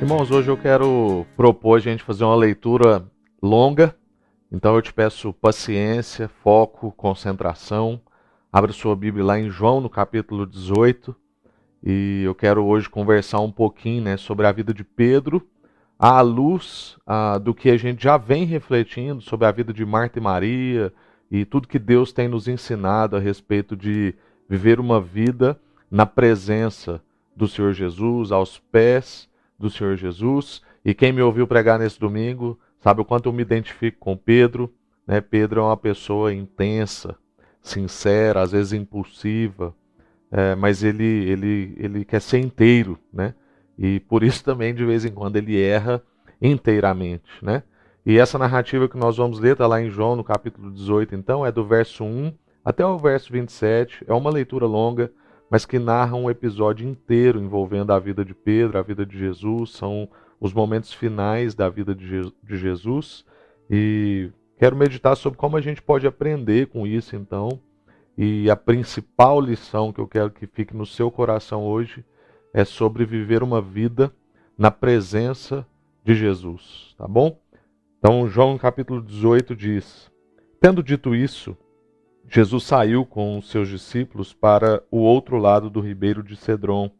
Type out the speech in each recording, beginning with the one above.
Irmãos, hoje eu quero propor a gente fazer uma leitura longa, então eu te peço paciência, foco, concentração. Abra sua Bíblia lá em João, no capítulo 18, e eu quero hoje conversar um pouquinho né, sobre a vida de Pedro, à luz ah, do que a gente já vem refletindo sobre a vida de Marta e Maria e tudo que Deus tem nos ensinado a respeito de viver uma vida na presença do Senhor Jesus, aos pés do Senhor Jesus. E quem me ouviu pregar nesse domingo sabe o quanto eu me identifico com Pedro. Né? Pedro é uma pessoa intensa, sincera, às vezes impulsiva, é, mas ele, ele, ele quer ser inteiro, né? E por isso também de vez em quando ele erra inteiramente, né? E essa narrativa que nós vamos ler está lá em João, no capítulo 18, então, é do verso 1 até o verso 27. É uma leitura longa, mas que narra um episódio inteiro envolvendo a vida de Pedro, a vida de Jesus, são os momentos finais da vida de, Jesus. E quero meditar sobre como a gente pode aprender com isso, então. E a principal lição que eu quero que fique no seu coração hoje é sobre viver uma vida na presença de Jesus, tá bom? Então, João capítulo 18 diz: Tendo dito isso, Jesus saiu com os seus discípulos para o outro lado do ribeiro de Cedron,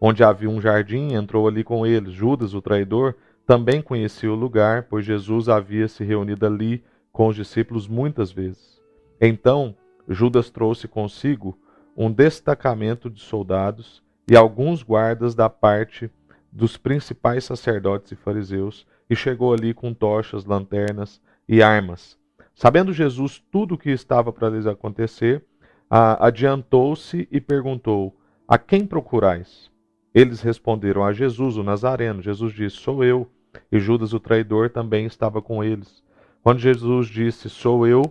onde havia um jardim, entrou ali com eles. Judas, o traidor, também conhecia o lugar, pois Jesus havia se reunido ali com os discípulos muitas vezes. Então, Judas trouxe consigo um destacamento de soldados e alguns guardas da parte dos principais sacerdotes e fariseus, e chegou ali com tochas, lanternas e armas. Sabendo Jesus tudo o que estava para lhes acontecer, adiantou-se e perguntou: A quem procurais? Eles responderam a Jesus, o Nazareno. Jesus disse: Sou eu. E Judas, o traidor, também estava com eles. Quando Jesus disse: Sou eu,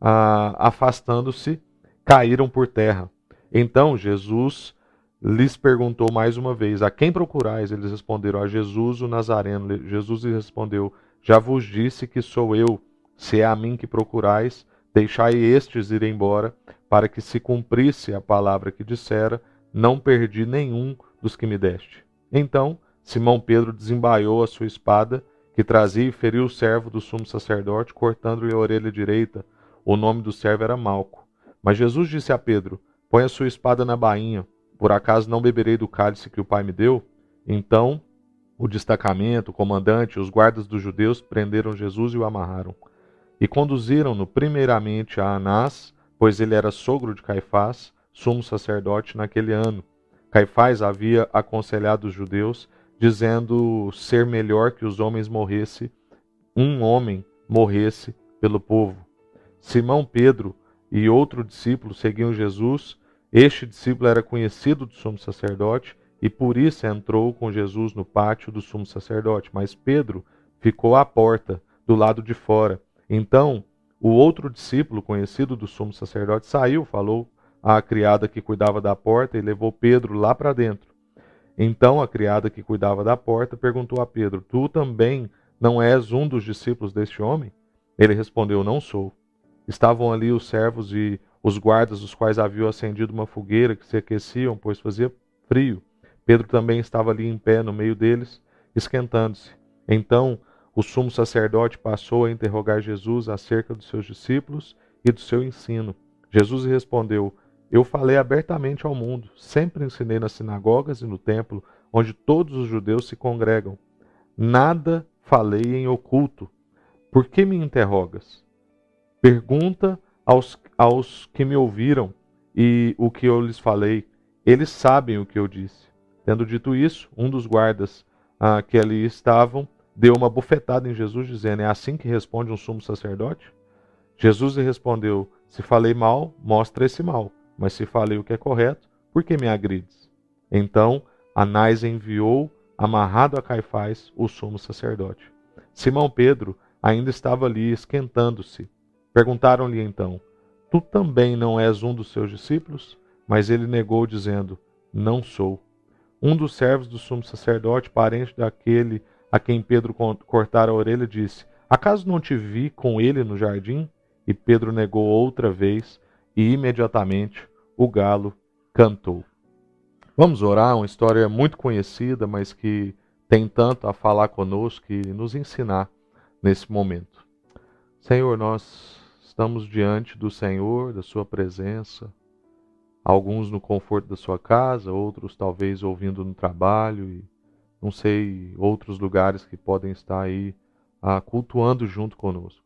afastando-se, caíram por terra. Então Jesus lhes perguntou mais uma vez: A quem procurais? Eles responderam: A Jesus, o Nazareno. Jesus lhes respondeu: Já vos disse que sou eu. Se é a mim que procurais, deixai estes ir embora, para que se cumprisse a palavra que dissera: Não perdi nenhum dos que me deste. Então Simão Pedro desembaiou a sua espada, que trazia e feriu o servo do sumo sacerdote, cortando-lhe a orelha direita. O nome do servo era Malco. Mas Jesus disse a Pedro: Põe a sua espada na bainha. Por acaso não beberei do cálice que o Pai me deu? Então o destacamento, o comandante os guardas dos judeus prenderam Jesus e o amarraram e conduziram-no primeiramente a Anás, pois ele era sogro de Caifás, sumo sacerdote naquele ano. Caifás havia aconselhado os judeus, dizendo ser melhor que os homens morresse, um homem morresse pelo povo. Simão Pedro e outro discípulo seguiam Jesus. Este discípulo era conhecido do sumo sacerdote e por isso entrou com Jesus no pátio do sumo sacerdote. Mas Pedro ficou à porta, do lado de fora. Então, o outro discípulo, conhecido do sumo sacerdote, saiu, falou à criada que cuidava da porta e levou Pedro lá para dentro. Então a criada que cuidava da porta perguntou a Pedro: Tu também não és um dos discípulos deste homem? Ele respondeu: Não sou. Estavam ali os servos e os guardas, os quais haviam acendido uma fogueira que se aqueciam, pois fazia frio. Pedro também estava ali em pé no meio deles, esquentando-se. Então o sumo sacerdote passou a interrogar Jesus acerca dos seus discípulos e do seu ensino. Jesus respondeu: Eu falei abertamente ao mundo, sempre ensinei nas sinagogas e no templo, onde todos os judeus se congregam. Nada falei em oculto. Por que me interrogas? Pergunta aos, aos que me ouviram e o que eu lhes falei. Eles sabem o que eu disse. Tendo dito isso, um dos guardas ah, que ali estavam deu uma bufetada em Jesus, dizendo: É assim que responde um sumo sacerdote? Jesus lhe respondeu: Se falei mal, mostra esse mal. Mas se falei o que é correto, por que me agrides? Então Anás enviou, amarrado a Caifás, o sumo sacerdote. Simão Pedro ainda estava ali, esquentando-se. Perguntaram-lhe então: Tu também não és um dos seus discípulos? Mas ele negou, dizendo: Não sou. Um dos servos do sumo sacerdote, parente daquele a quem Pedro cortara a orelha, disse: Acaso não te vi com ele no jardim? E Pedro negou outra vez, e imediatamente o galo cantou. Vamos orar, uma história muito conhecida, mas que tem tanto a falar conosco e nos ensinar nesse momento. Senhor, nós estamos diante do Senhor, da Sua presença, alguns no conforto da sua casa, outros talvez ouvindo no trabalho e não sei, outros lugares que podem estar aí ah, cultuando junto conosco.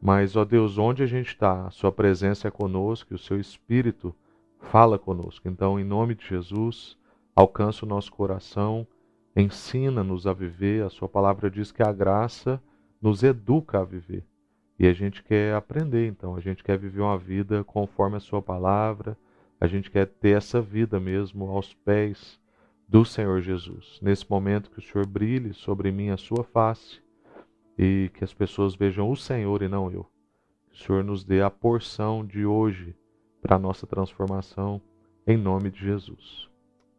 Mas, ó Deus, onde a gente está, a Sua presença é conosco e o Seu Espírito fala conosco. Então, em nome de Jesus, alcança o nosso coração, ensina-nos a viver. A Sua palavra diz que a graça nos educa a viver. E a gente quer aprender, então, a gente quer viver uma vida conforme a Sua palavra, a gente quer ter essa vida mesmo aos pés do Senhor Jesus. Nesse momento que o Senhor brilhe sobre mim a Sua face e que as pessoas vejam o Senhor e não eu. Que o Senhor nos dê a porção de hoje para a nossa transformação, em nome de Jesus.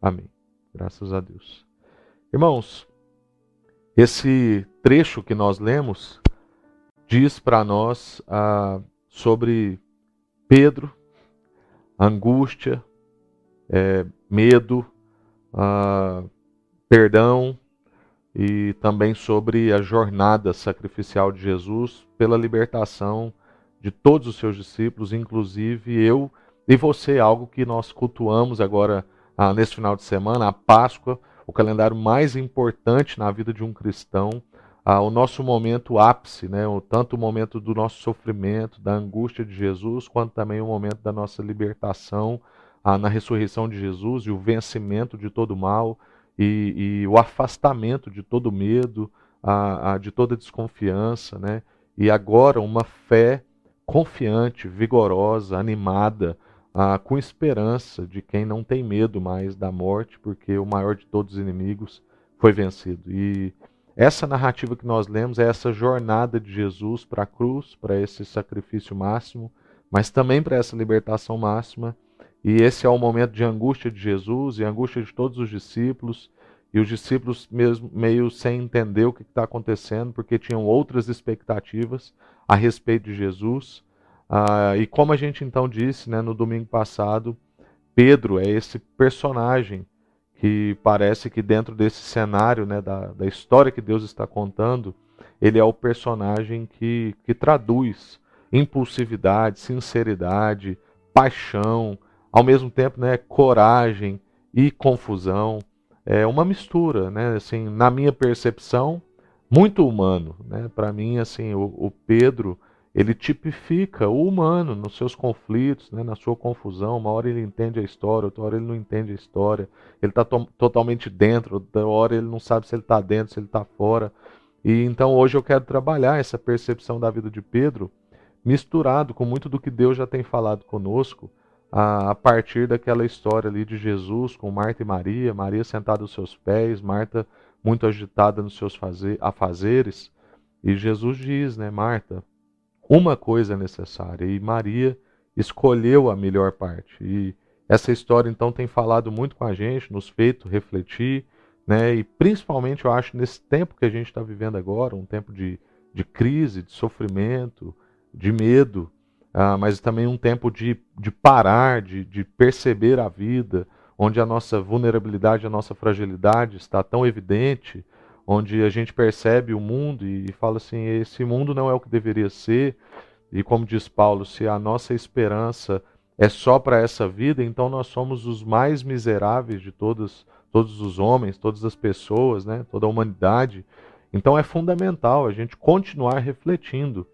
Amém. Graças a Deus. Irmãos, esse trecho que nós lemos diz para nós ah, sobre Pedro, angústia, é, medo, perdão e também sobre a jornada sacrificial de Jesus pela libertação de todos os seus discípulos, inclusive eu e você, algo que nós cultuamos agora ah, nesse final de semana, a Páscoa, o calendário mais importante na vida de um cristão, ah, o nosso momento ápice, né, o, tanto o momento do nosso sofrimento, da angústia de Jesus, quanto também o momento da nossa libertação na ressurreição de Jesus e o vencimento de todo mal e, e o afastamento de todo medo, de toda desconfiança, né? E agora uma fé confiante, vigorosa, animada, com esperança de quem não tem medo mais da morte, porque o maior de todos os inimigos foi vencido. E essa narrativa que nós lemos é essa jornada de Jesus para a cruz, para esse sacrifício máximo, mas também para essa libertação máxima. E esse é o momento de angústia de Jesus e angústia de todos os discípulos. E os discípulos mesmo meio sem entender o que está acontecendo, porque tinham outras expectativas a respeito de Jesus. Ah, e como a gente então disse né, no domingo passado, Pedro é esse personagem que parece que dentro desse cenário né, da, da história que Deus está contando, ele é o personagem que, que traduz impulsividade, sinceridade, paixão, ao mesmo tempo né, coragem e confusão. É uma mistura, né, assim, na minha percepção, muito humano. Né? Para mim, assim, o, o Pedro ele tipifica o humano nos seus conflitos, né, na sua confusão. Uma hora ele entende a história, outra hora ele não entende a história. Ele está to totalmente dentro, outra hora ele não sabe se ele está dentro, se ele está fora. E então hoje eu quero trabalhar essa percepção da vida de Pedro, misturado com muito do que Deus já tem falado conosco, a, partir daquela história ali de Jesus com Marta e Maria, Maria sentada aos seus pés, Marta muito agitada nos seus fazer, afazeres. E Jesus diz, né, Marta, uma coisa é necessária e Maria escolheu a melhor parte. E essa história então tem falado muito com a gente, nos feito refletir, né? E principalmente eu acho nesse tempo que a gente está vivendo agora, um tempo de, de crise, de sofrimento, de medo, ah, mas também um tempo de, de parar, de, de perceber a vida, onde a nossa vulnerabilidade, a nossa fragilidade está tão evidente, onde a gente percebe o mundo e fala assim: esse mundo não é o que deveria ser. E como diz Paulo, se a nossa esperança é só para essa vida, então nós somos os mais miseráveis de todos, todos os homens, todas as pessoas, né? toda a humanidade. Então é fundamental a gente continuar refletindo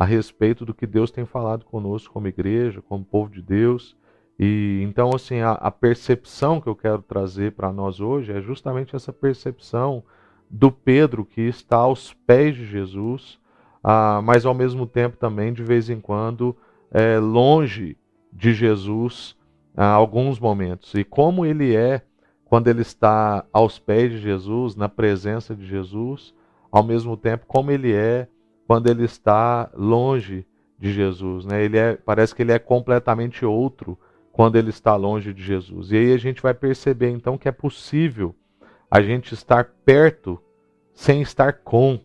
a respeito do que Deus tem falado conosco como igreja, como povo de Deus. E então assim a, a percepção que eu quero trazer para nós hoje é justamente essa percepção do Pedro que está aos pés de Jesus, ah, mas ao mesmo tempo também, de vez em quando, é, longe de Jesus ah, alguns momentos. E como ele é quando ele está aos pés de Jesus, na presença de Jesus, ao mesmo tempo como ele é quando ele está longe de Jesus. Né? Ele é, parece que ele é completamente outro quando ele está longe de Jesus. E aí a gente vai perceber então que é possível a gente estar perto sem estar com.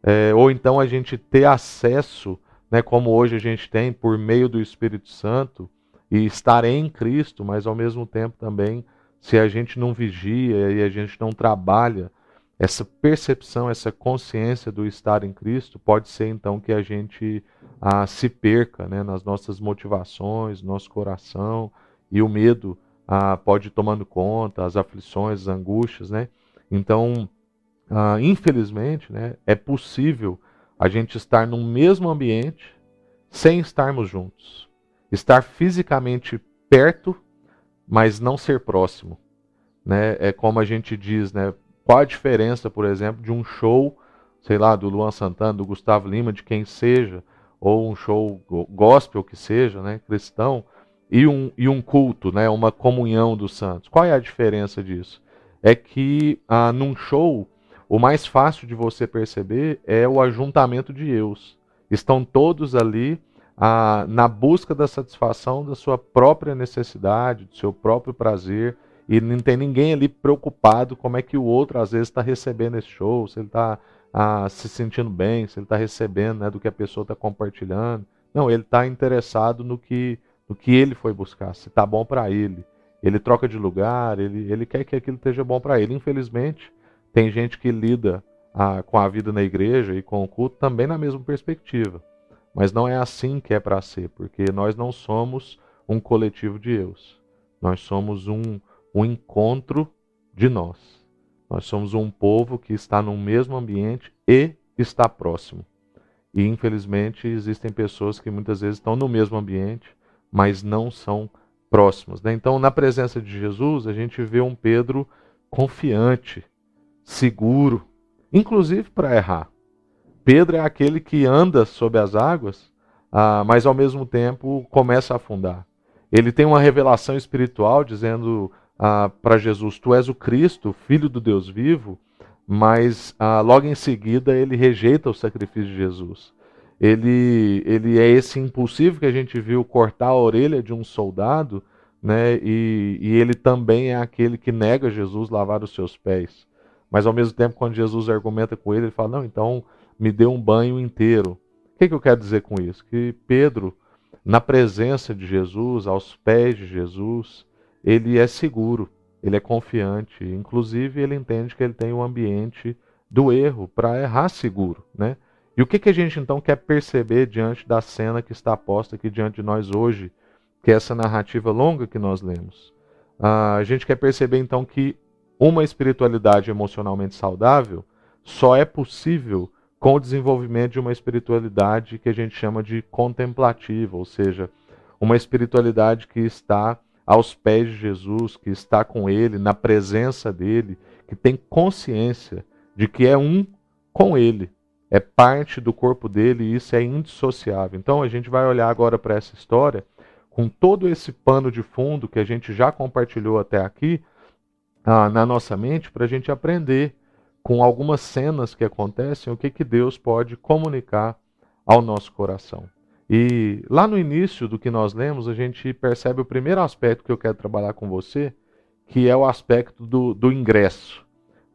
É, ou então a gente ter acesso, né, como hoje a gente tem, por meio do Espírito Santo, e estar em Cristo, mas ao mesmo tempo também, se a gente não vigia e a gente não trabalha essa percepção, essa consciência do estar em Cristo pode ser então que a gente ah, se perca né, nas nossas motivações, nosso coração, e o medo ah, pode ir tomando conta, as aflições, as angústias. Né? Então, ah, infelizmente, né, é possível a gente estar no mesmo ambiente sem estarmos juntos. Estar fisicamente perto, mas não ser próximo. Né? É como a gente diz, né? Qual a diferença, por exemplo, de um show, sei lá, do Luan Santana, do Gustavo Lima, de quem seja, ou um show gospel que seja, né, cristão, e um, e um culto, né, uma comunhão dos santos. Qual é a diferença disso? É que ah, num show, o mais fácil de você perceber é o ajuntamento de eus. Estão todos ali ah, na busca da satisfação da sua própria necessidade, do seu próprio prazer, e não tem ninguém ali preocupado como é que o outro às vezes está recebendo esse show, se ele está ah, se sentindo bem, se ele está recebendo né, do que a pessoa está compartilhando. Não, ele está interessado no que, no que ele foi buscar, se está bom para ele. Ele troca de lugar, ele, ele quer que aquilo esteja bom para ele. Infelizmente, tem gente que lida ah, com a vida na igreja e com o culto também na mesma perspectiva. Mas não é assim que é para ser, porque nós não somos um coletivo de eus. Nós somos um, um encontro de nós. Nós somos um povo que está no mesmo ambiente e está próximo. E infelizmente existem pessoas que muitas vezes estão no mesmo ambiente, mas não são próximos. Né? Então, na presença de Jesus, a gente vê um Pedro confiante, seguro, inclusive para errar. Pedro é aquele que anda sob as águas, ah, mas ao mesmo tempo começa a afundar. Ele tem uma revelação espiritual dizendo ah, para Jesus: Tu és o Cristo, filho do Deus vivo, mas ah, logo em seguida ele rejeita o sacrifício de Jesus. Ele, ele é esse impulsivo que a gente viu cortar a orelha de um soldado, né? E, e ele também é aquele que nega Jesus lavar os seus pés. Mas ao mesmo tempo, quando Jesus argumenta com ele, ele fala: Não, então me dê um banho inteiro. O que, que eu quero dizer com isso? Que Pedro, na presença de Jesus, aos pés de Jesus, ele é seguro, ele é confiante, inclusive ele entende que ele tem o um ambiente do erro para errar seguro, né? E o que, que a gente então quer perceber diante da cena que está posta aqui diante de nós hoje, que é essa narrativa longa que nós lemos? Ah, a gente quer perceber então que uma espiritualidade emocionalmente saudável só é possível com o desenvolvimento de uma espiritualidade que a gente chama de contemplativa, ou seja, uma espiritualidade que está aos pés de Jesus, que está com Ele, na presença dele, que tem consciência de que é um com Ele, é parte do corpo dele e isso é indissociável. Então a gente vai olhar agora para essa história com todo esse pano de fundo que a gente já compartilhou até aqui ah, na nossa mente para a gente aprender com algumas cenas que acontecem o que, que Deus pode comunicar ao nosso coração. E lá no início do que nós lemos, a gente percebe o primeiro aspecto que eu quero trabalhar com você, que é o aspecto do, do ingresso,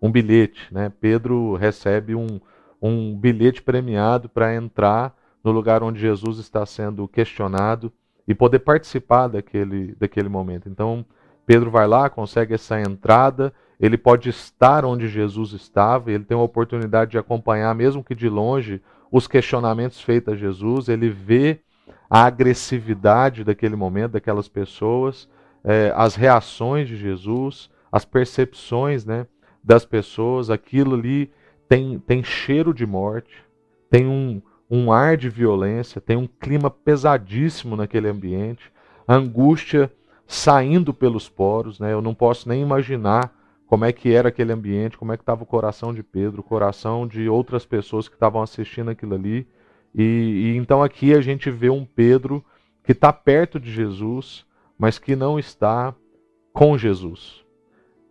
um bilhete. Né? Pedro recebe um, um bilhete premiado para entrar no lugar onde Jesus está sendo questionado e poder participar daquele, daquele momento. Então, Pedro vai lá, consegue essa entrada, ele pode estar onde Jesus estava, ele tem a oportunidade de acompanhar, mesmo que de longe, os questionamentos feitos a Jesus, ele vê a agressividade daquele momento, daquelas pessoas, é, as reações de Jesus, as percepções né, das pessoas, aquilo ali tem, tem cheiro de morte, tem um, um ar de violência, tem um clima pesadíssimo naquele ambiente, angústia saindo pelos poros, né? Eu não posso nem imaginar como é que era aquele ambiente, como é que estava o coração de Pedro, o coração de outras pessoas que estavam assistindo aquilo ali. E, e então aqui a gente vê um Pedro que está perto de Jesus, mas que não está com Jesus.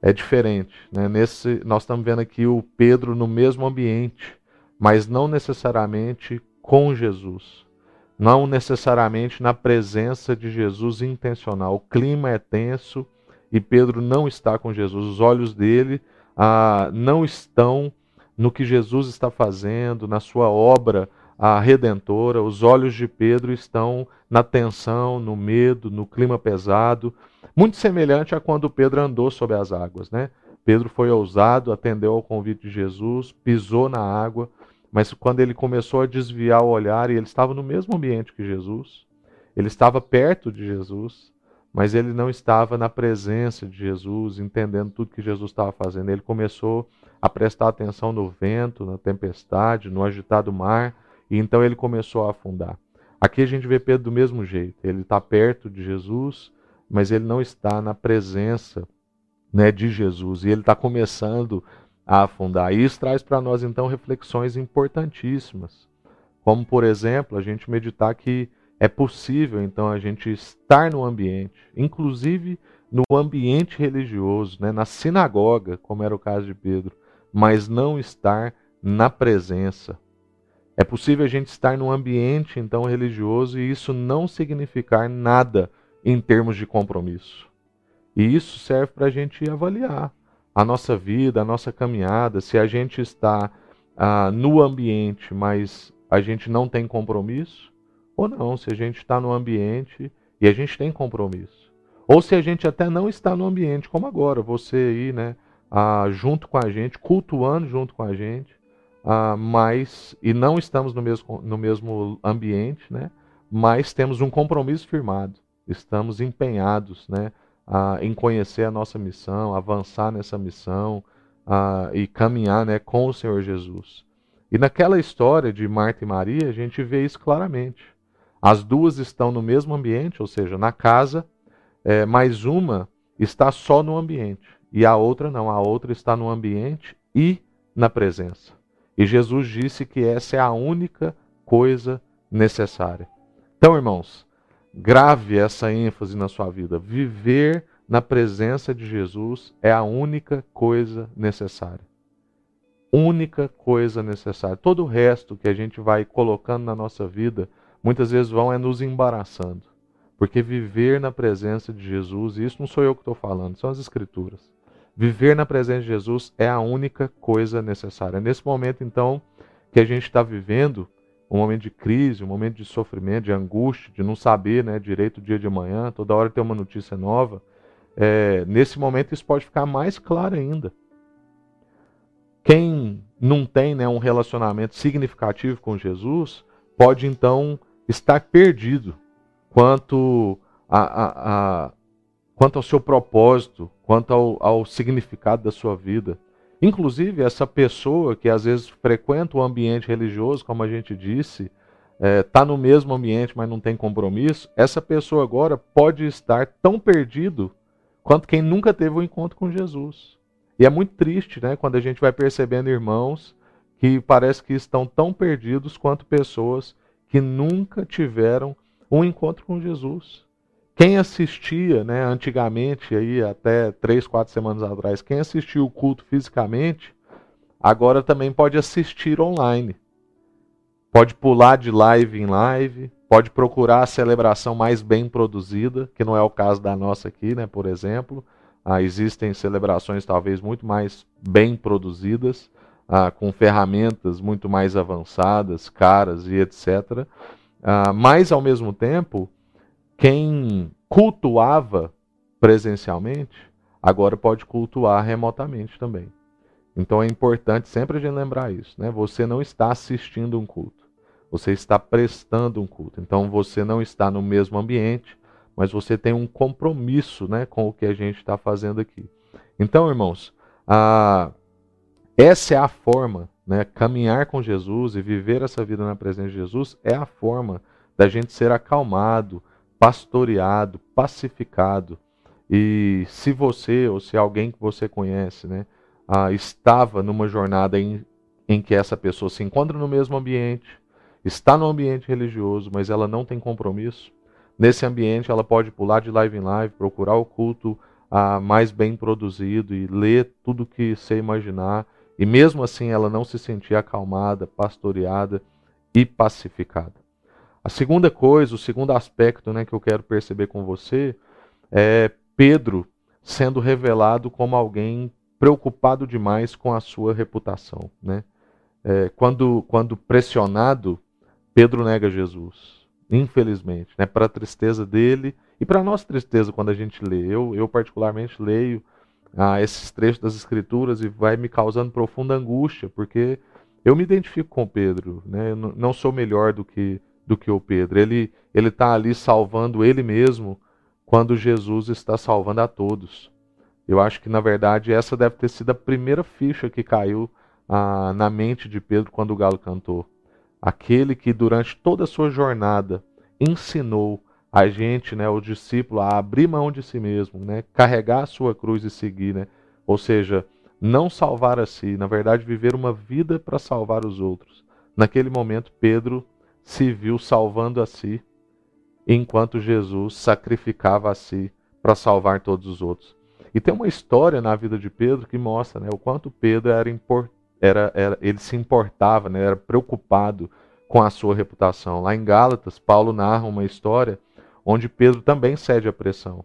É diferente. Né? Nesse, nós estamos vendo aqui o Pedro no mesmo ambiente, mas não necessariamente com Jesus. Não necessariamente na presença de Jesus intencional. O clima é tenso e Pedro não está com Jesus. Os olhos dele ah, não estão no que Jesus está fazendo, na sua obra a redentora. Os olhos de Pedro estão na tensão, no medo, no clima pesado, muito semelhante a quando Pedro andou sobre as águas, né? Pedro foi ousado, atendeu ao convite de Jesus, pisou na água, mas quando ele começou a desviar o olhar, e ele estava no mesmo ambiente que Jesus, ele estava perto de Jesus, mas ele não estava na presença de Jesus, entendendo tudo que Jesus estava fazendo. Ele começou a prestar atenção no vento, na tempestade, no agitado mar, e então ele começou a afundar. Aqui a gente vê Pedro do mesmo jeito. Ele está perto de Jesus, mas ele não está na presença né, de Jesus. E ele está começando a afundar. E isso traz para nós, então, reflexões importantíssimas. Como, por exemplo, a gente meditar que é possível, então, a gente estar no ambiente, inclusive no ambiente religioso, né, na sinagoga, como era o caso de Pedro, mas não estar na presença. É possível a gente estar num ambiente, então, religioso e isso não significar nada em termos de compromisso. E isso serve para a gente avaliar a nossa vida, a nossa caminhada, se a gente está ah, no ambiente, mas a gente não tem compromisso, ou não, se a gente está no ambiente e a gente tem compromisso. Ou se a gente até não está no ambiente, como agora, você aí, né, ah, junto com a gente, cultuando junto com a gente, ah, mas, e não estamos no mesmo, no mesmo ambiente, né, mas temos um compromisso firmado, estamos empenhados, né, em conhecer a nossa missão, avançar nessa missão e caminhar né, com o Senhor Jesus. E naquela história de Marta e Maria, a gente vê isso claramente. As duas estão no mesmo ambiente, ou seja, na casa, é, mas uma está só no ambiente e a outra não, a outra está no ambiente e na presença. E Jesus disse que essa é a única coisa necessária. Então, irmãos, Grave essa ênfase na sua vida. Viver na presença de Jesus é a única coisa necessária. Única coisa necessária. Todo o resto que a gente vai colocando na nossa vida, muitas vezes vão é nos embaraçando. Porque viver na presença de Jesus, e isso não sou eu que estou falando, são as Escrituras. Viver na presença de Jesus é a única coisa necessária. Nesse momento, então, que a gente está vivendo, um momento de crise, um momento de sofrimento, de angústia, de não saber né, direito o dia de amanhã, toda hora tem uma notícia nova, é, nesse momento isso pode ficar mais claro ainda. Quem não tem né, um relacionamento significativo com Jesus pode então estar perdido quanto, a, a, a quanto ao seu propósito, quanto ao, ao significado da sua vida. Inclusive, essa pessoa que às vezes frequenta o ambiente religioso, como a gente disse, está é, tá no mesmo ambiente, mas não tem compromisso, essa pessoa agora pode estar tão perdido quanto quem nunca teve um encontro com Jesus. E é muito triste, né, quando a gente vai percebendo irmãos que parece que estão tão perdidos quanto pessoas que nunca tiveram um encontro com Jesus. Quem assistia, né, antigamente, aí, até três, quatro semanas atrás, quem assistia o culto fisicamente, agora também pode assistir online. Pode pular de live em live, pode procurar a celebração mais bem produzida, que não é o caso da nossa aqui, né, por exemplo. Ah, existem celebrações talvez muito mais bem produzidas, ah, com ferramentas muito mais avançadas, caras e etc. Ah, mas, ao mesmo tempo, quem cultuava presencialmente, agora pode cultuar remotamente também. Então é importante sempre a gente lembrar isso, né? Você não está assistindo um culto, você está prestando um culto. Então você não está no mesmo ambiente, mas você tem um compromisso, né, com o que a gente está fazendo aqui. Então, irmãos, a... essa é a forma, né? Caminhar com Jesus e viver essa vida na presença de Jesus é a forma da gente ser acalmado, pastoreado, pacificado. E se você ou se alguém que você conhece, né, ah, estava numa jornada em, em que essa pessoa se encontra no mesmo ambiente, está no ambiente religioso, mas ela não tem compromisso, nesse ambiente ela pode pular de live em live, procurar o culto ah, mais bem produzido e ler tudo que você imaginar, e mesmo assim ela não se sentir acalmada, pastoreada e pacificada. A segunda coisa, o segundo aspecto né, que eu quero perceber com você é Pedro sendo revelado como alguém preocupado demais com a sua reputação. Né? É, quando, quando pressionado, Pedro nega Jesus, infelizmente, né? para a tristeza dele e para a nossa tristeza quando a gente lê. Eu, eu particularmente leio a esses trechos das Escrituras e vai me causando profunda angústia, porque eu me identifico com Pedro, né? Não sou melhor do que, do que o Pedro. Ele ele está ali salvando ele mesmo quando Jesus está salvando a todos. Eu acho que na verdade essa deve ter sido a primeira ficha que caiu ah, na mente de Pedro quando o galo cantou. Aquele que durante toda a sua jornada ensinou a gente, né, o discípulo, a abrir mão de si mesmo, né, carregar a sua cruz e seguir, né, ou seja, não salvar a si, na verdade, viver uma vida para salvar os outros. Naquele momento, Pedro se viu salvando a si, enquanto Jesus sacrificava a si para salvar todos os outros. E tem uma história na vida de Pedro que mostra né, o quanto Pedro era, era, era ele se importava, né, era preocupado com a sua reputação. Lá em Gálatas, Paulo narra uma história onde Pedro também cede à pressão.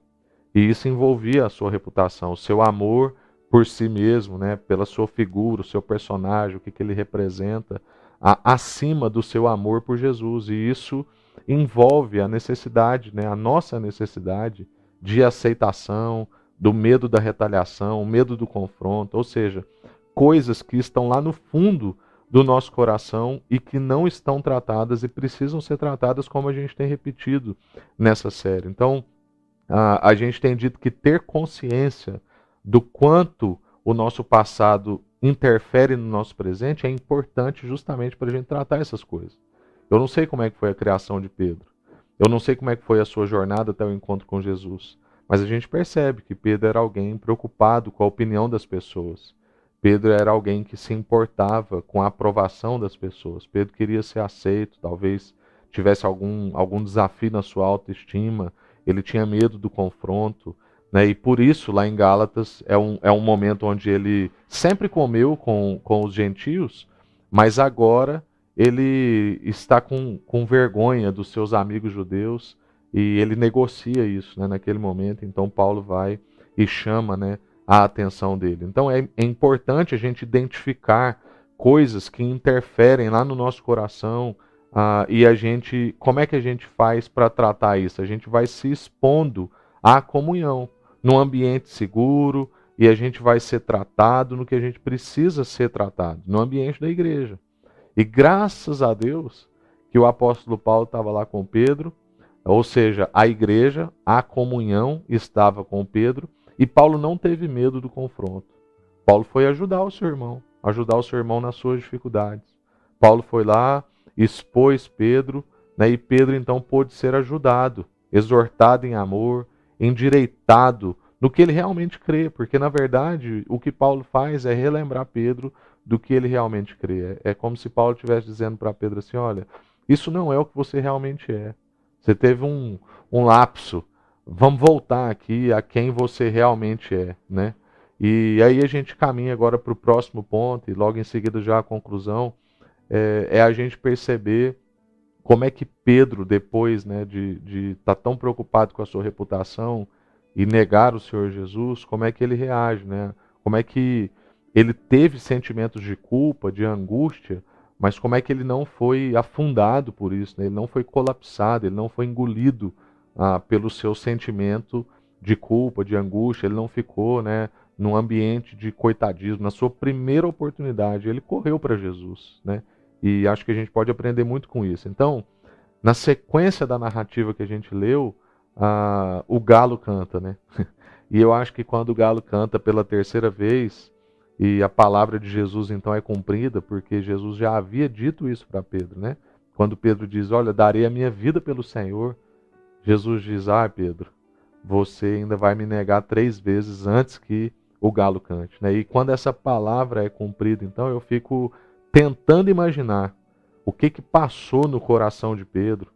E isso envolvia a sua reputação, o seu amor por si mesmo, né, pela sua figura, o seu personagem, o que, que ele representa, a, acima do seu amor por Jesus. E isso envolve a necessidade, né, a nossa necessidade de aceitação, do medo da retaliação, o medo do confronto, ou seja, coisas que estão lá no fundo do nosso coração e que não estão tratadas e precisam ser tratadas como a gente tem repetido nessa série. Então, a, a gente tem dito que ter consciência do quanto o nosso passado interfere no nosso presente é importante justamente para a gente tratar essas coisas. Eu não sei como é que foi a criação de Pedro. Eu não sei como é que foi a sua jornada até o encontro com Jesus. Mas a gente percebe que Pedro era alguém preocupado com a opinião das pessoas. Pedro era alguém que se importava com a aprovação das pessoas. Pedro queria ser aceito, talvez tivesse algum, algum desafio na sua autoestima, ele tinha medo do confronto. Né? E por isso, lá em Gálatas, é um, é um momento onde ele sempre comeu com, com os gentios, mas agora ele está com, com vergonha dos seus amigos judeus e ele negocia isso né, naquele momento. Então, Paulo vai e chama né, a atenção dele. Então é, é importante a gente identificar coisas que interferem lá no nosso coração uh, e a gente, como é que a gente faz para tratar isso? A gente vai se expondo à comunhão, num ambiente seguro e a gente vai ser tratado no que a gente precisa ser tratado, no ambiente da igreja. E graças a Deus que o apóstolo Paulo estava lá com Pedro, ou seja, a igreja, a comunhão estava com Pedro e Paulo não teve medo do confronto. Paulo foi ajudar o seu irmão, ajudar o seu irmão nas suas dificuldades. Paulo foi lá, expôs Pedro, né, e Pedro então pôde ser ajudado, exortado em amor, endireitado no que ele realmente crê, porque na verdade o que Paulo faz é relembrar Pedro do que ele realmente crê. É como se Paulo estivesse dizendo para Pedro assim: olha, isso não é o que você realmente é. Você teve um, um lapso vamos voltar aqui a quem você realmente é, né? E aí a gente caminha agora para o próximo ponto, e logo em seguida já a conclusão, é, é, a gente perceber como é que Pedro, depois né, de estar tá tão preocupado com a sua reputação e negar o Senhor Jesus, como é que ele reage, né? Como é que ele teve sentimentos de culpa, de angústia, mas como é que ele não foi afundado por isso, né? ele não foi colapsado, ele não foi engolido ah, pelo seu sentimento de culpa, de angústia, ele não ficou né, num ambiente de coitadismo. Na sua primeira oportunidade, ele correu para Jesus. Né? E acho que a gente pode aprender muito com isso. Então, na sequência da narrativa que a gente leu, ah, o galo canta. Né? e eu acho que quando o galo canta pela terceira vez, e a palavra de Jesus então é cumprida, porque Jesus já havia dito isso para Pedro, né? Quando Pedro diz: Olha, darei a minha vida pelo Senhor, Jesus diz: Ah, Pedro, você ainda vai me negar três vezes antes que o galo cante. Né? E quando essa palavra é cumprida, então eu fico tentando imaginar o que, que passou no coração de Pedro,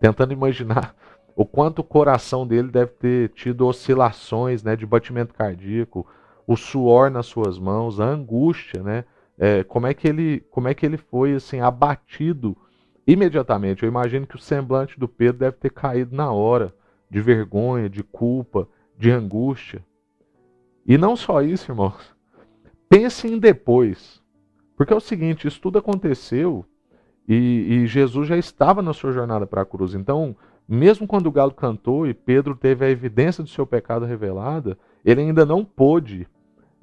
tentando imaginar o quanto o coração dele deve ter tido oscilações né, de batimento cardíaco, o suor nas suas mãos, a angústia, né? É, como é que ele como é que ele foi assim abatido imediatamente. Eu imagino que o semblante do Pedro deve ter caído na hora, de vergonha, de culpa, de angústia. E não só isso, irmãos. Pense em depois. Porque é o seguinte: isso tudo aconteceu e, e Jesus já estava na sua jornada para a cruz. Então, mesmo quando o galo cantou e Pedro teve a evidência do seu pecado revelada, ele ainda não pôde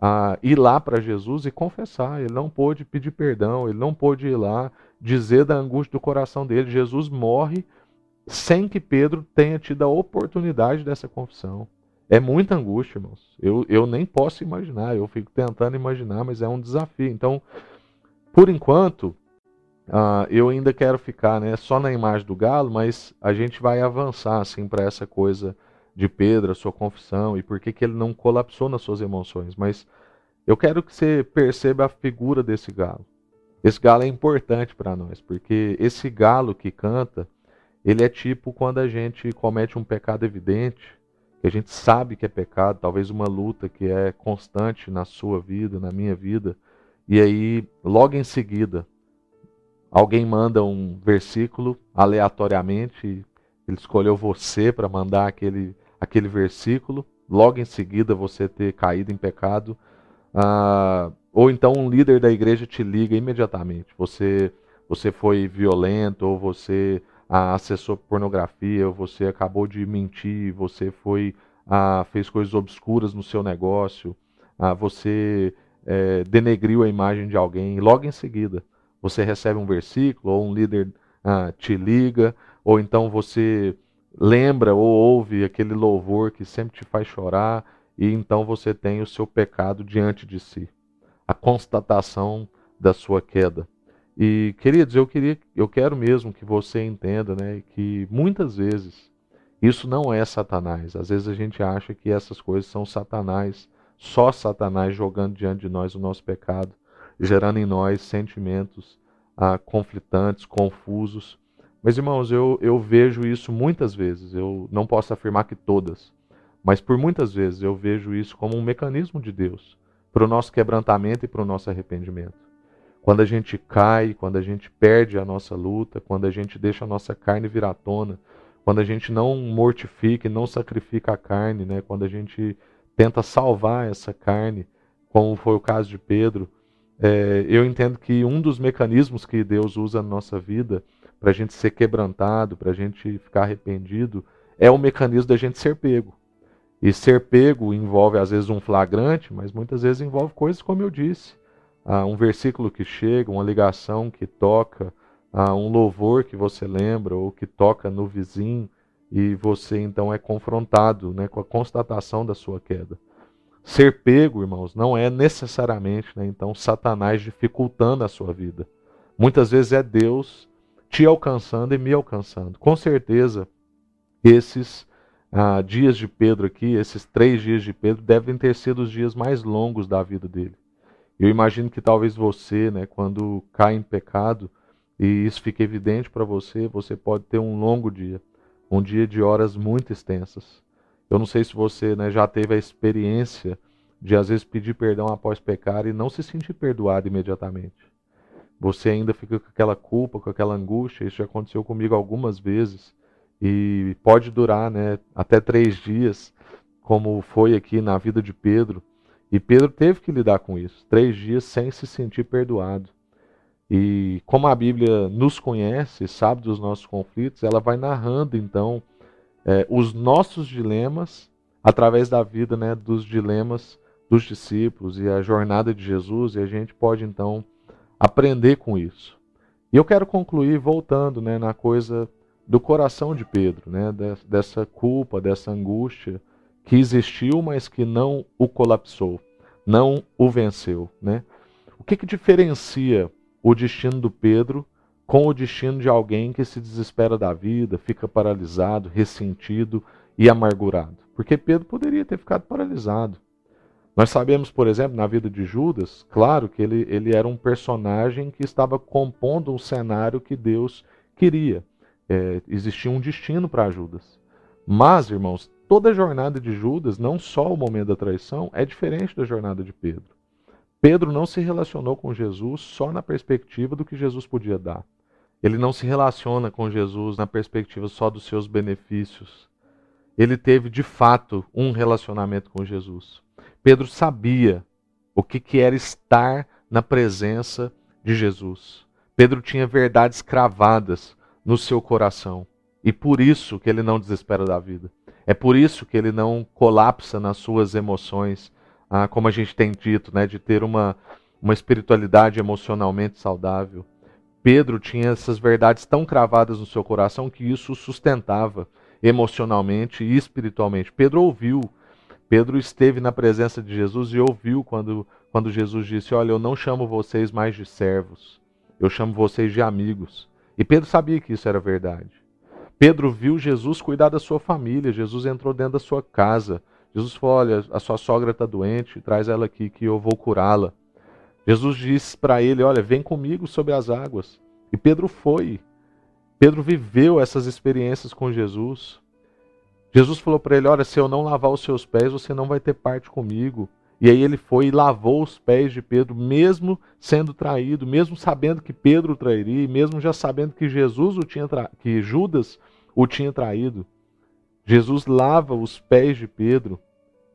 ah, ir lá para Jesus e confessar, ele não pôde pedir perdão, ele não pôde ir lá dizer da angústia do coração dele. Jesus morre sem que Pedro tenha tido a oportunidade dessa confissão. É muita angústia, irmãos. Eu, eu nem posso imaginar, eu fico tentando imaginar, mas é um desafio. Então, por enquanto, uh, eu ainda quero ficar né, só na imagem do galo, mas a gente vai avançar assim para essa coisa de Pedro, a sua confissão e por que, que ele não colapsou nas suas emoções. Mas eu quero que você perceba a figura desse galo. Esse galo é importante para nós, porque esse galo que canta, ele é tipo quando a gente comete um pecado evidente que a gente sabe que é pecado, talvez uma luta que é constante na sua vida, na minha vida, e aí logo em seguida alguém manda um versículo aleatoriamente, ele escolheu você para mandar aquele, aquele versículo, logo em seguida você ter caído em pecado, ah, ou então um líder da igreja te liga imediatamente, você você foi violento ou você ah, acessou pornografia, ou você acabou de mentir, você foi ah, fez coisas obscuras no seu negócio, ah, você é, denegriu a imagem de alguém, e logo em seguida você recebe um versículo, ou um líder ah, te liga, ou então você lembra ou ouve aquele louvor que sempre te faz chorar, e então você tem o seu pecado diante de si. A constatação da sua queda. E, queridos, eu queria, eu quero mesmo que você entenda, né, que muitas vezes isso não é Satanás. Às vezes a gente acha que essas coisas são Satanás, só Satanás jogando diante de nós o nosso pecado, gerando em nós sentimentos ah, conflitantes, confusos. Mas, irmãos, eu, eu vejo isso muitas vezes. Eu não posso afirmar que todas, mas por muitas vezes eu vejo isso como um mecanismo de Deus para o nosso quebrantamento e para o nosso arrependimento. Quando a gente cai, quando a gente perde a nossa luta, quando a gente deixa a nossa carne virar tona, quando a gente não mortifica e não sacrifica a carne, né? quando a gente tenta salvar essa carne, como foi o caso de Pedro, é, eu entendo que um dos mecanismos que Deus usa na nossa vida para a gente ser quebrantado, para a gente ficar arrependido, é o mecanismo da gente ser pego. E ser pego envolve às vezes um flagrante, mas muitas vezes envolve coisas como eu disse ah, um versículo que chega, uma ligação que toca, ah, um louvor que você lembra ou que toca no vizinho e você então é confrontado né, com a constatação da sua queda. Ser pego, irmãos, não é necessariamente né, então Satanás dificultando a sua vida. Muitas vezes é Deus te alcançando e me alcançando. Com certeza, esses ah, dias de Pedro aqui, esses três dias de Pedro, devem ter sido os dias mais longos da vida dele. Eu imagino que talvez você, né, quando cai em pecado e isso fica evidente para você, você pode ter um longo dia, um dia de horas muito extensas. Eu não sei se você né, já teve a experiência de às vezes pedir perdão após pecar e não se sentir perdoado imediatamente. Você ainda fica com aquela culpa, com aquela angústia. Isso já aconteceu comigo algumas vezes e pode durar né, até três dias, como foi aqui na vida de Pedro. E Pedro teve que lidar com isso, três dias sem se sentir perdoado. E como a Bíblia nos conhece, sabe dos nossos conflitos, ela vai narrando então é, os nossos dilemas através da vida né, dos dilemas dos discípulos e a jornada de Jesus, e a gente pode então aprender com isso. E eu quero concluir voltando né, na coisa do coração de Pedro, né, dessa culpa, dessa angústia que existiu, mas que não o colapsou, não o venceu. Né? O que, que diferencia o destino do Pedro com o destino de alguém que se desespera da vida, fica paralisado, ressentido e amargurado? Porque Pedro poderia ter ficado paralisado. Nós sabemos, por exemplo, na vida de Judas, claro que ele, ele era um personagem que estava compondo um cenário que Deus queria. É, existia um destino para Judas. Mas, irmãos, toda a jornada de Judas, não só o momento da traição, é diferente da jornada de Pedro. Pedro não se relacionou com Jesus só na perspectiva do que Jesus podia dar. Ele não se relaciona com Jesus na perspectiva só dos seus benefícios. Ele teve de fato um relacionamento com Jesus. Pedro sabia o que, que era estar na presença de Jesus. Pedro tinha verdades cravadas no seu coração. E por isso que ele não desespera da vida. É por isso que ele não colapsa nas suas emoções, ah, como a gente tem dito, né, de ter uma, uma espiritualidade emocionalmente saudável. Pedro tinha essas verdades tão cravadas no seu coração que isso o sustentava emocionalmente e espiritualmente. Pedro ouviu, Pedro esteve na presença de Jesus e ouviu quando, quando Jesus disse: Olha, eu não chamo vocês mais de servos, eu chamo vocês de amigos. E Pedro sabia que isso era verdade. Pedro viu Jesus cuidar da sua família, Jesus entrou dentro da sua casa. Jesus falou: Olha, a sua sogra está doente, traz ela aqui que eu vou curá-la. Jesus disse para ele: Olha, vem comigo sobre as águas. E Pedro foi. Pedro viveu essas experiências com Jesus. Jesus falou para ele: Olha, se eu não lavar os seus pés, você não vai ter parte comigo. E aí ele foi e lavou os pés de Pedro, mesmo sendo traído, mesmo sabendo que Pedro o trairia, mesmo já sabendo que Jesus o tinha tra... que Judas o tinha traído. Jesus lava os pés de Pedro.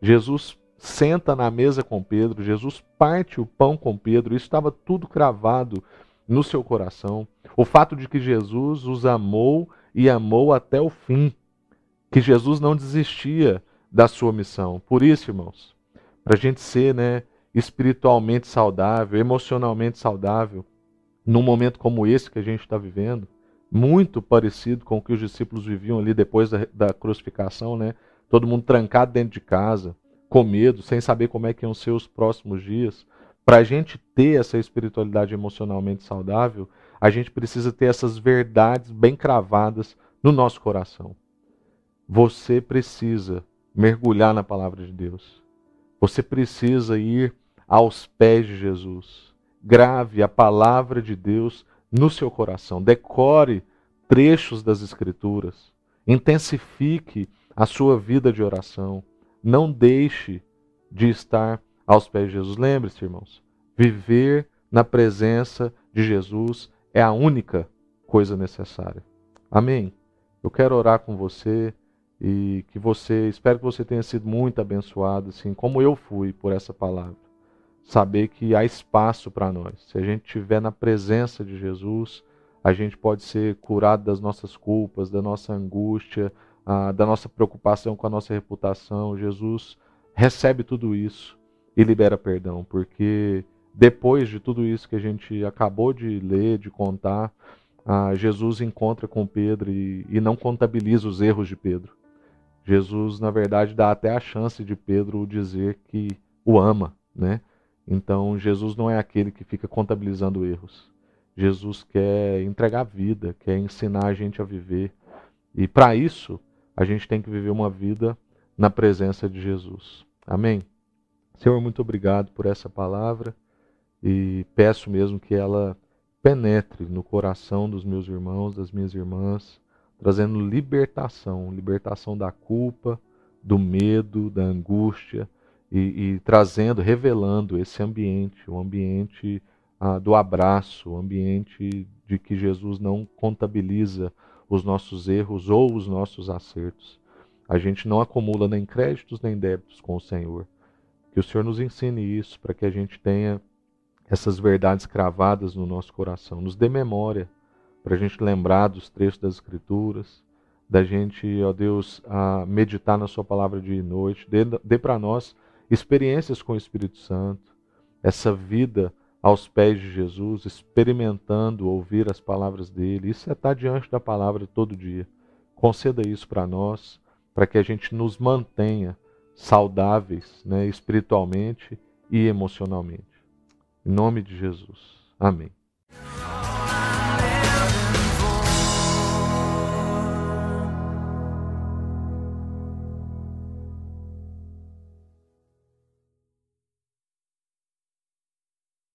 Jesus senta na mesa com Pedro, Jesus parte o pão com Pedro, isso estava tudo cravado no seu coração. O fato de que Jesus os amou e amou até o fim, que Jesus não desistia da sua missão. Por isso, irmãos, para a gente ser né, espiritualmente saudável, emocionalmente saudável, num momento como esse que a gente está vivendo, muito parecido com o que os discípulos viviam ali depois da, da crucificação, né? Todo mundo trancado dentro de casa, com medo, sem saber como é que iam ser os próximos dias. Para a gente ter essa espiritualidade emocionalmente saudável, a gente precisa ter essas verdades bem cravadas no nosso coração. Você precisa mergulhar na palavra de Deus. Você precisa ir aos pés de Jesus. Grave a palavra de Deus no seu coração. Decore trechos das Escrituras. Intensifique a sua vida de oração. Não deixe de estar aos pés de Jesus. Lembre-se, irmãos, viver na presença de Jesus é a única coisa necessária. Amém. Eu quero orar com você e que você, espero que você tenha sido muito abençoado, assim como eu fui por essa palavra. Saber que há espaço para nós. Se a gente estiver na presença de Jesus, a gente pode ser curado das nossas culpas, da nossa angústia, ah, da nossa preocupação com a nossa reputação. Jesus recebe tudo isso e libera perdão, porque depois de tudo isso que a gente acabou de ler, de contar, ah, Jesus encontra com Pedro e, e não contabiliza os erros de Pedro. Jesus, na verdade, dá até a chance de Pedro dizer que o ama, né? Então, Jesus não é aquele que fica contabilizando erros. Jesus quer entregar vida, quer ensinar a gente a viver. E para isso, a gente tem que viver uma vida na presença de Jesus. Amém? Senhor, muito obrigado por essa palavra e peço mesmo que ela penetre no coração dos meus irmãos, das minhas irmãs, trazendo libertação libertação da culpa, do medo, da angústia e, e trazendo, revelando esse ambiente, o ambiente ah, do abraço, o ambiente de que Jesus não contabiliza os nossos erros ou os nossos acertos. A gente não acumula nem créditos nem débitos com o Senhor. Que o Senhor nos ensine isso para que a gente tenha essas verdades cravadas no nosso coração. Nos dê memória para a gente lembrar dos trechos das Escrituras, da gente, ó Deus, meditar na Sua palavra dia e noite. Dê, dê para nós experiências com o Espírito Santo, essa vida aos pés de Jesus, experimentando ouvir as palavras dele. Isso é estar diante da palavra todo dia. Conceda isso para nós, para que a gente nos mantenha saudáveis né, espiritualmente e emocionalmente. Em nome de Jesus. Amém.